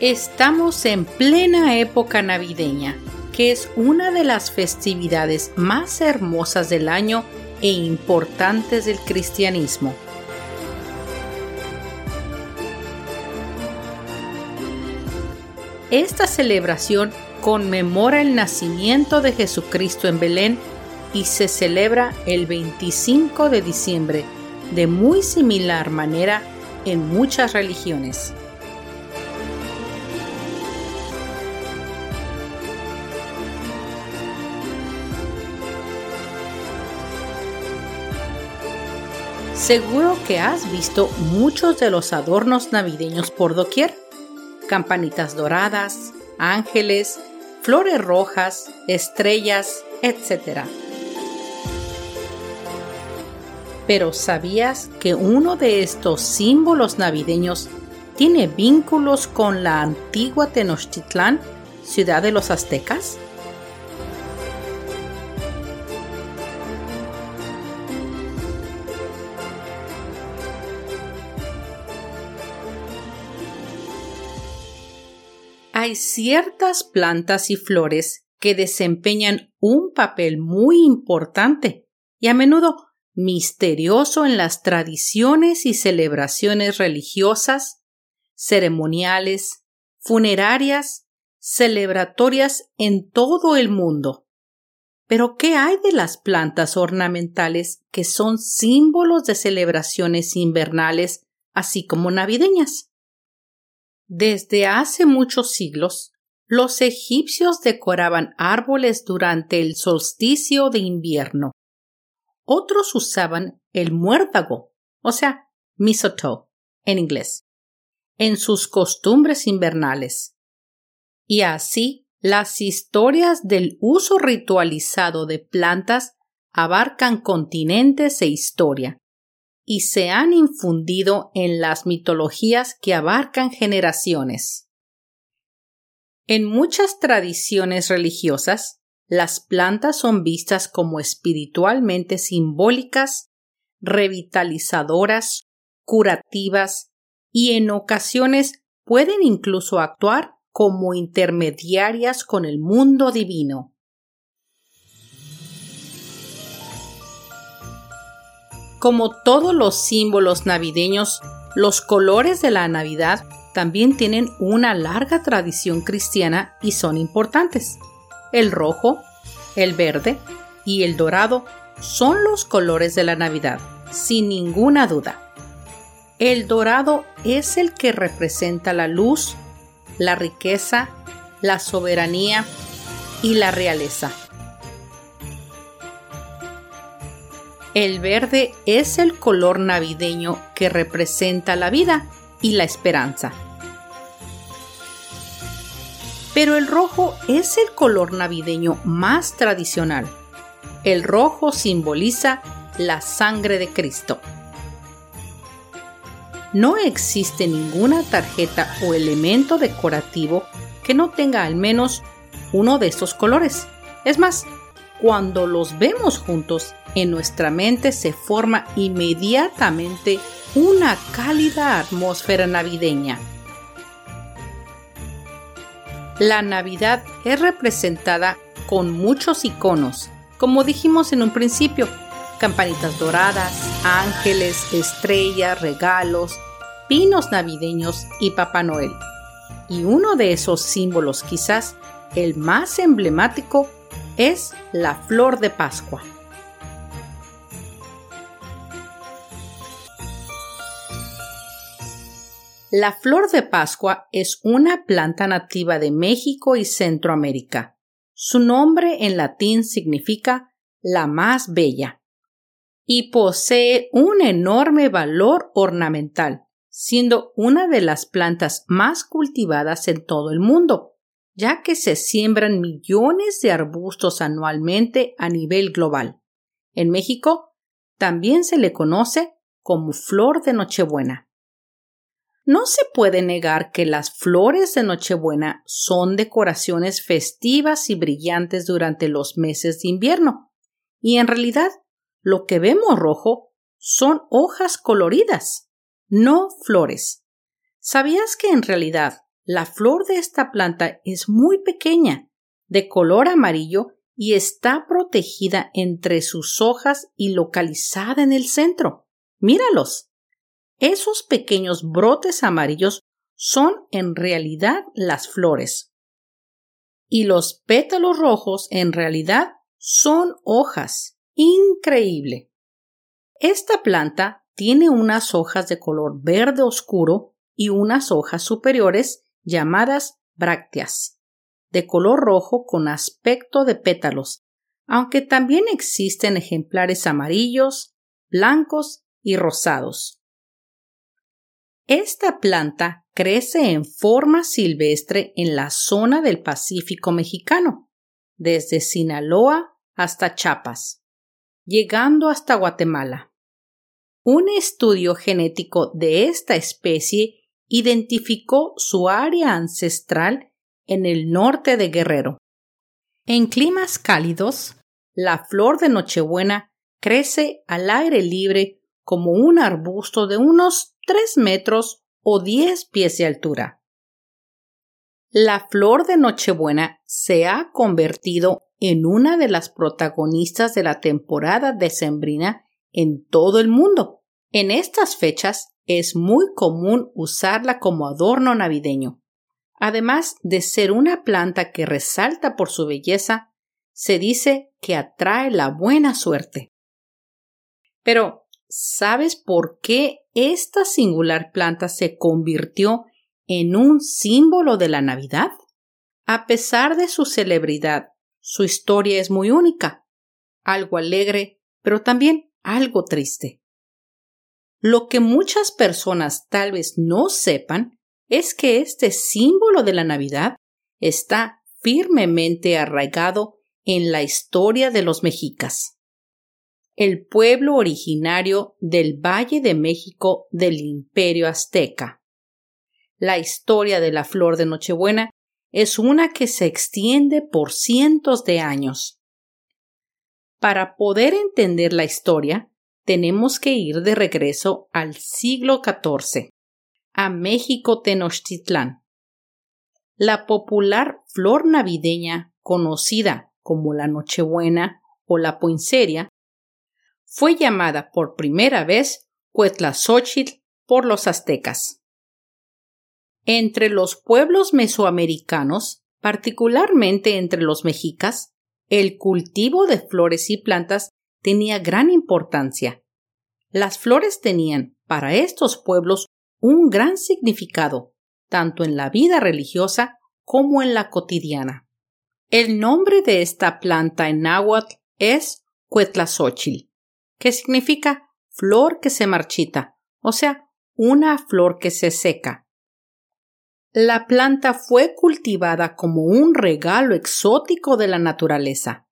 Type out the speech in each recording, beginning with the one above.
Estamos en plena época navideña, que es una de las festividades más hermosas del año e importantes del cristianismo. Esta celebración conmemora el nacimiento de Jesucristo en Belén y se celebra el 25 de diciembre, de muy similar manera en muchas religiones. Seguro que has visto muchos de los adornos navideños por doquier. Campanitas doradas, ángeles, flores rojas, estrellas, etc. Pero ¿sabías que uno de estos símbolos navideños tiene vínculos con la antigua Tenochtitlán, ciudad de los aztecas? Hay ciertas plantas y flores que desempeñan un papel muy importante y a menudo misterioso en las tradiciones y celebraciones religiosas, ceremoniales, funerarias, celebratorias en todo el mundo. Pero ¿qué hay de las plantas ornamentales que son símbolos de celebraciones invernales, así como navideñas? Desde hace muchos siglos, los egipcios decoraban árboles durante el solsticio de invierno. Otros usaban el muérdago, o sea, mistletoe en inglés, en sus costumbres invernales. Y así, las historias del uso ritualizado de plantas abarcan continentes e historia, y se han infundido en las mitologías que abarcan generaciones. En muchas tradiciones religiosas, las plantas son vistas como espiritualmente simbólicas, revitalizadoras, curativas y en ocasiones pueden incluso actuar como intermediarias con el mundo divino. Como todos los símbolos navideños, los colores de la Navidad también tienen una larga tradición cristiana y son importantes. El rojo, el verde y el dorado son los colores de la Navidad, sin ninguna duda. El dorado es el que representa la luz, la riqueza, la soberanía y la realeza. El verde es el color navideño que representa la vida y la esperanza. Pero el rojo es el color navideño más tradicional. El rojo simboliza la sangre de Cristo. No existe ninguna tarjeta o elemento decorativo que no tenga al menos uno de estos colores. Es más, cuando los vemos juntos, en nuestra mente se forma inmediatamente una cálida atmósfera navideña. La Navidad es representada con muchos iconos como dijimos en un principio, campanitas doradas, ángeles, estrellas, regalos, pinos navideños y Papá Noel. Y uno de esos símbolos, quizás el más emblemático, es la flor de Pascua. La flor de Pascua es una planta nativa de México y Centroamérica. Su nombre en latín significa la más bella y posee un enorme valor ornamental, siendo una de las plantas más cultivadas en todo el mundo, ya que se siembran millones de arbustos anualmente a nivel global. En México también se le conoce como flor de Nochebuena. No se puede negar que las flores de Nochebuena son decoraciones festivas y brillantes durante los meses de invierno, y en realidad lo que vemos rojo son hojas coloridas, no flores. ¿Sabías que en realidad la flor de esta planta es muy pequeña, de color amarillo y está protegida entre sus hojas y localizada en el centro? Míralos. Esos pequeños brotes amarillos son en realidad las flores. Y los pétalos rojos en realidad son hojas. Increíble. Esta planta tiene unas hojas de color verde oscuro y unas hojas superiores llamadas brácteas, de color rojo con aspecto de pétalos, aunque también existen ejemplares amarillos, blancos y rosados. Esta planta crece en forma silvestre en la zona del Pacífico mexicano, desde Sinaloa hasta Chiapas llegando hasta Guatemala. Un estudio genético de esta especie identificó su área ancestral en el norte de Guerrero. En climas cálidos, la flor de Nochebuena crece al aire libre como un arbusto de unos 3 metros o 10 pies de altura. La flor de Nochebuena se ha convertido en una de las protagonistas de la temporada decembrina en todo el mundo. En estas fechas es muy común usarla como adorno navideño. Además de ser una planta que resalta por su belleza, se dice que atrae la buena suerte. Pero, ¿sabes por qué esta singular planta se convirtió en un símbolo de la Navidad? A pesar de su celebridad su historia es muy única, algo alegre, pero también algo triste. Lo que muchas personas tal vez no sepan es que este símbolo de la Navidad está firmemente arraigado en la historia de los mexicas. El pueblo originario del Valle de México del Imperio Azteca. La historia de la flor de Nochebuena es una que se extiende por cientos de años. Para poder entender la historia, tenemos que ir de regreso al siglo XIV, a México Tenochtitlán. La popular flor navideña, conocida como la Nochebuena o la Poinseria, fue llamada por primera vez Cuetlazóchitl por los aztecas. Entre los pueblos mesoamericanos, particularmente entre los mexicas, el cultivo de flores y plantas tenía gran importancia. Las flores tenían, para estos pueblos, un gran significado, tanto en la vida religiosa como en la cotidiana. El nombre de esta planta en náhuatl es Cuetlazóchil, que significa flor que se marchita, o sea, una flor que se seca. La planta fue cultivada como un regalo exótico de la naturaleza.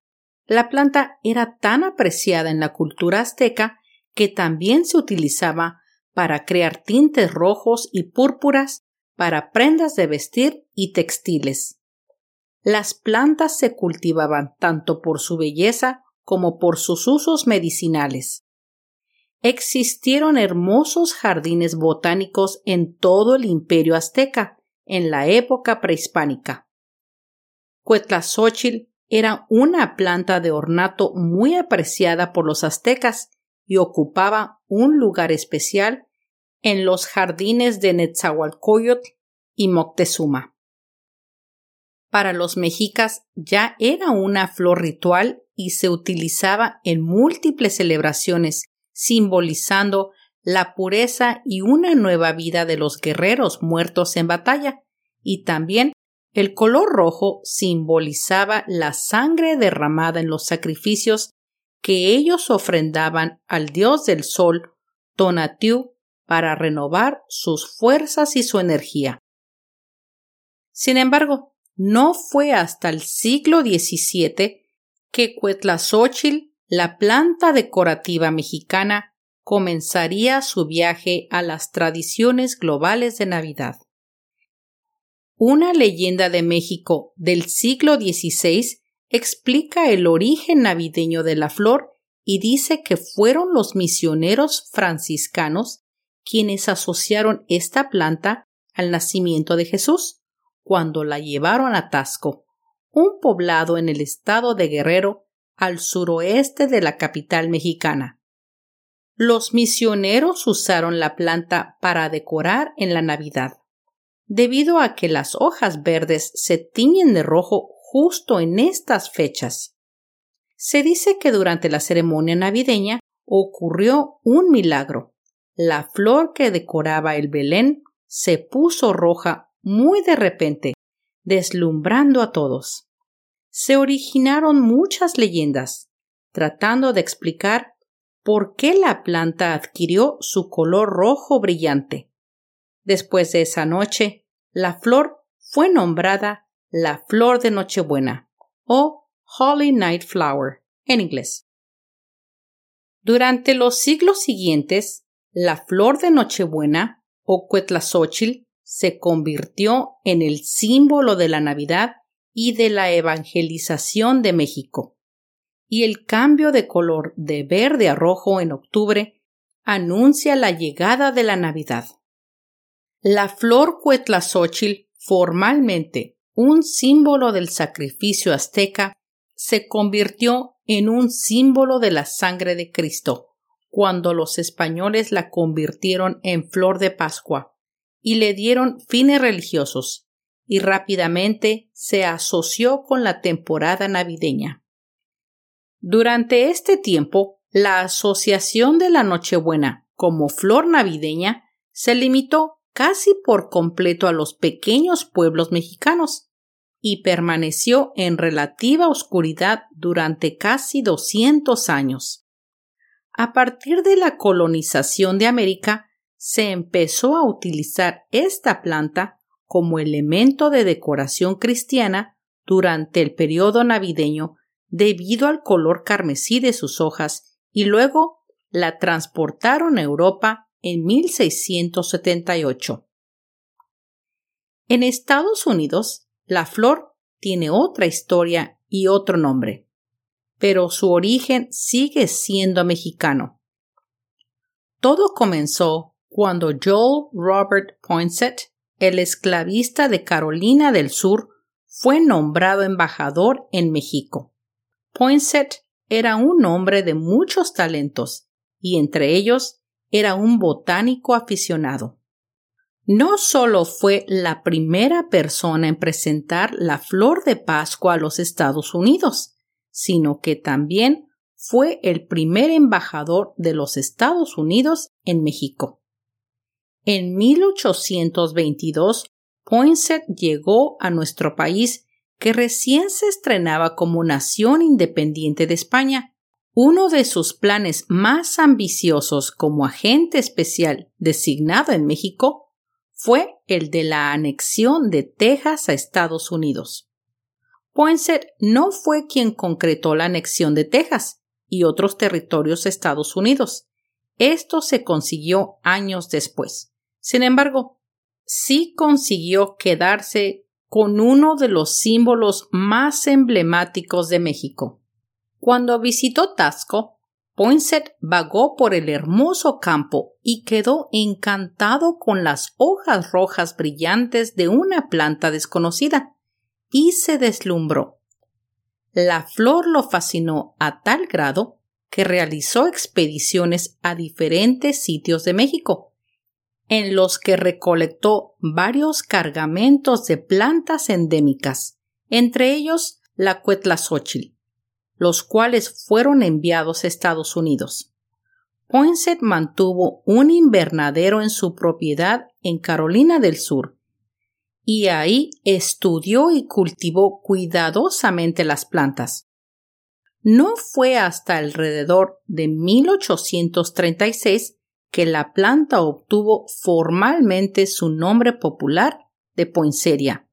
La planta era tan apreciada en la cultura azteca que también se utilizaba para crear tintes rojos y púrpuras para prendas de vestir y textiles. Las plantas se cultivaban tanto por su belleza como por sus usos medicinales. Existieron hermosos jardines botánicos en todo el imperio azteca, en la época prehispánica. Cuetlazóchil era una planta de ornato muy apreciada por los aztecas y ocupaba un lugar especial en los jardines de Netzahualcoyotl y Moctezuma. Para los mexicas ya era una flor ritual y se utilizaba en múltiples celebraciones, simbolizando la pureza y una nueva vida de los guerreros muertos en batalla, y también el color rojo simbolizaba la sangre derramada en los sacrificios que ellos ofrendaban al dios del sol, Tonatiuh, para renovar sus fuerzas y su energía. Sin embargo, no fue hasta el siglo XVII que Cuetlazóchil, la planta decorativa mexicana, comenzaría su viaje a las tradiciones globales de Navidad. Una leyenda de México del siglo XVI explica el origen navideño de la flor y dice que fueron los misioneros franciscanos quienes asociaron esta planta al nacimiento de Jesús, cuando la llevaron a Tasco, un poblado en el estado de Guerrero, al suroeste de la capital mexicana. Los misioneros usaron la planta para decorar en la Navidad, debido a que las hojas verdes se tiñen de rojo justo en estas fechas. Se dice que durante la ceremonia navideña ocurrió un milagro. La flor que decoraba el Belén se puso roja muy de repente, deslumbrando a todos. Se originaron muchas leyendas, tratando de explicar por qué la planta adquirió su color rojo brillante. Después de esa noche, la flor fue nombrada la flor de Nochebuena o Holy Night Flower en inglés. Durante los siglos siguientes, la flor de Nochebuena o Cuetlazóchil se convirtió en el símbolo de la Navidad y de la evangelización de México. Y el cambio de color de verde a rojo en octubre anuncia la llegada de la Navidad. La flor Cuetlazóchil formalmente un símbolo del sacrificio azteca, se convirtió en un símbolo de la sangre de Cristo, cuando los españoles la convirtieron en flor de Pascua y le dieron fines religiosos, y rápidamente se asoció con la temporada navideña. Durante este tiempo, la asociación de la Nochebuena como flor navideña se limitó casi por completo a los pequeños pueblos mexicanos, y permaneció en relativa oscuridad durante casi 200 años. A partir de la colonización de América, se empezó a utilizar esta planta como elemento de decoración cristiana durante el periodo navideño debido al color carmesí de sus hojas y luego la transportaron a Europa en 1678. En Estados Unidos, la flor tiene otra historia y otro nombre, pero su origen sigue siendo mexicano. Todo comenzó cuando Joel Robert Poinsett, el esclavista de Carolina del Sur, fue nombrado embajador en México. Poinsett era un hombre de muchos talentos y entre ellos era un botánico aficionado no solo fue la primera persona en presentar la flor de Pascua a los Estados Unidos, sino que también fue el primer embajador de los Estados Unidos en México. En 1822, Poinsett llegó a nuestro país que recién se estrenaba como nación independiente de España. Uno de sus planes más ambiciosos como agente especial designado en México fue el de la anexión de Texas a Estados Unidos. Poinsett no fue quien concretó la anexión de Texas y otros territorios de Estados Unidos. Esto se consiguió años después. Sin embargo, sí consiguió quedarse con uno de los símbolos más emblemáticos de México. Cuando visitó Tasco, Poinsett vagó por el hermoso campo y quedó encantado con las hojas rojas brillantes de una planta desconocida y se deslumbró. La flor lo fascinó a tal grado que realizó expediciones a diferentes sitios de México, en los que recolectó varios cargamentos de plantas endémicas, entre ellos la cuetlazóchil, los cuales fueron enviados a Estados Unidos. Poinsett mantuvo un invernadero en su propiedad en Carolina del Sur y ahí estudió y cultivó cuidadosamente las plantas. No fue hasta alrededor de 1836 que la planta obtuvo formalmente su nombre popular de poinsettia,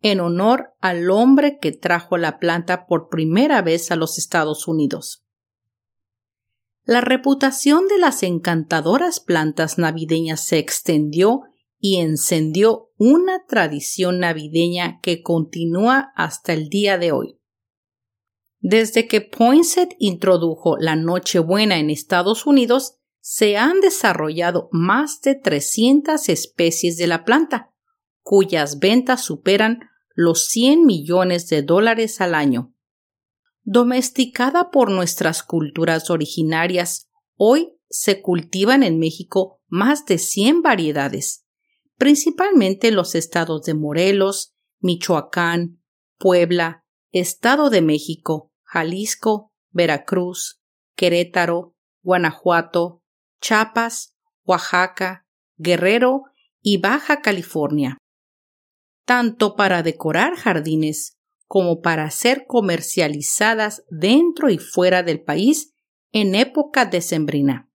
en honor al hombre que trajo la planta por primera vez a los Estados Unidos. La reputación de las encantadoras plantas navideñas se extendió y encendió una tradición navideña que continúa hasta el día de hoy. Desde que Poinsett introdujo la Nochebuena en Estados Unidos, se han desarrollado más de 300 especies de la planta, cuyas ventas superan los 100 millones de dólares al año. Domesticada por nuestras culturas originarias, hoy se cultivan en México más de 100 variedades, principalmente en los estados de Morelos, Michoacán, Puebla, Estado de México, Jalisco, Veracruz, Querétaro, Guanajuato, Chiapas, Oaxaca, Guerrero y Baja California. Tanto para decorar jardines como para ser comercializadas dentro y fuera del país en época decembrina.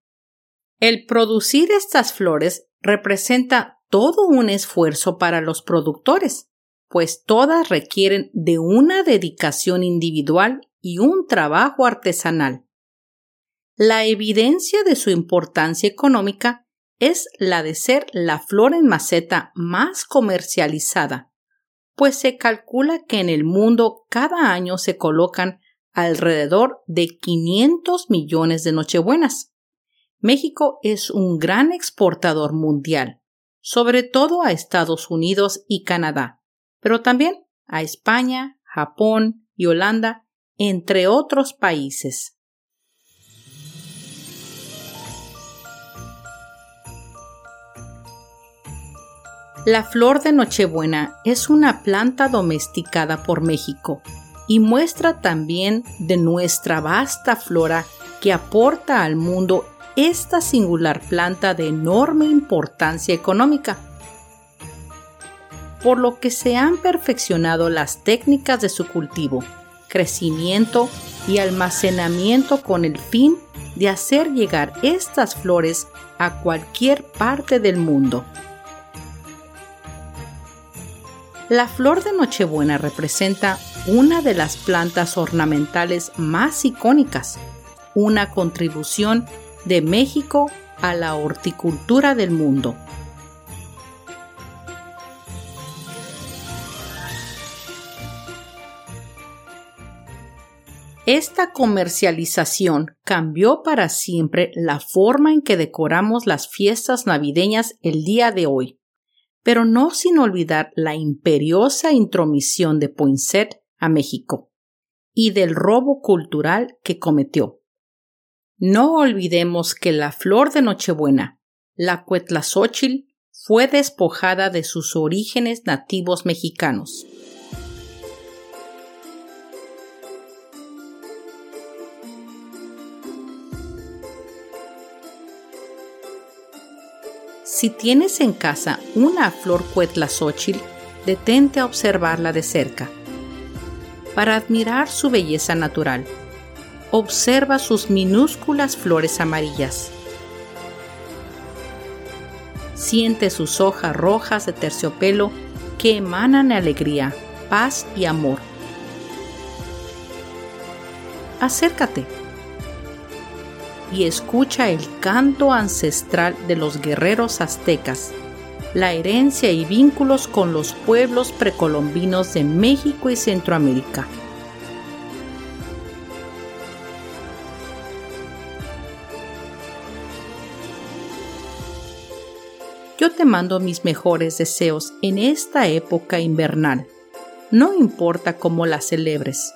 El producir estas flores representa todo un esfuerzo para los productores, pues todas requieren de una dedicación individual y un trabajo artesanal. La evidencia de su importancia económica es la de ser la flor en maceta más comercializada, pues se calcula que en el mundo cada año se colocan alrededor de 500 millones de nochebuenas. México es un gran exportador mundial, sobre todo a Estados Unidos y Canadá, pero también a España, Japón y Holanda, entre otros países. La flor de Nochebuena es una planta domesticada por México y muestra también de nuestra vasta flora que aporta al mundo esta singular planta de enorme importancia económica, por lo que se han perfeccionado las técnicas de su cultivo, crecimiento y almacenamiento con el fin de hacer llegar estas flores a cualquier parte del mundo. La flor de Nochebuena representa una de las plantas ornamentales más icónicas, una contribución de México a la horticultura del mundo. Esta comercialización cambió para siempre la forma en que decoramos las fiestas navideñas el día de hoy, pero no sin olvidar la imperiosa intromisión de Poinsett a México y del robo cultural que cometió. No olvidemos que la flor de Nochebuena, la cuetlazóchil, fue despojada de sus orígenes nativos mexicanos. Si tienes en casa una flor cuetlazóchil, detente a observarla de cerca para admirar su belleza natural observa sus minúsculas flores amarillas. Siente sus hojas rojas de terciopelo que emanan alegría, paz y amor. Acércate y escucha el canto ancestral de los guerreros aztecas, la herencia y vínculos con los pueblos precolombinos de México y Centroamérica. Yo te mando mis mejores deseos en esta época invernal. No importa cómo la celebres,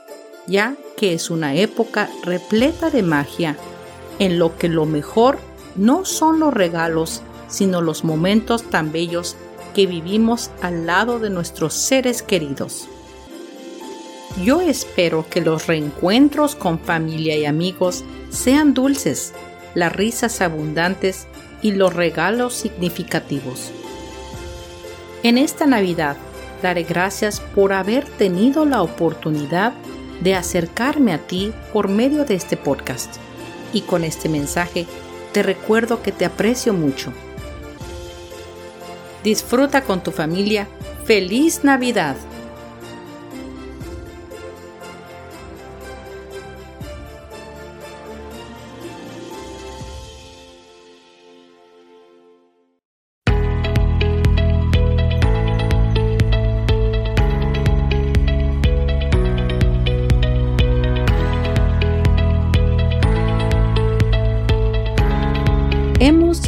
ya que es una época repleta de magia, en lo que lo mejor no son los regalos, sino los momentos tan bellos que vivimos al lado de nuestros seres queridos. Yo espero que los reencuentros con familia y amigos sean dulces, las risas abundantes y los regalos significativos. En esta Navidad daré gracias por haber tenido la oportunidad de acercarme a ti por medio de este podcast. Y con este mensaje te recuerdo que te aprecio mucho. Disfruta con tu familia. ¡Feliz Navidad!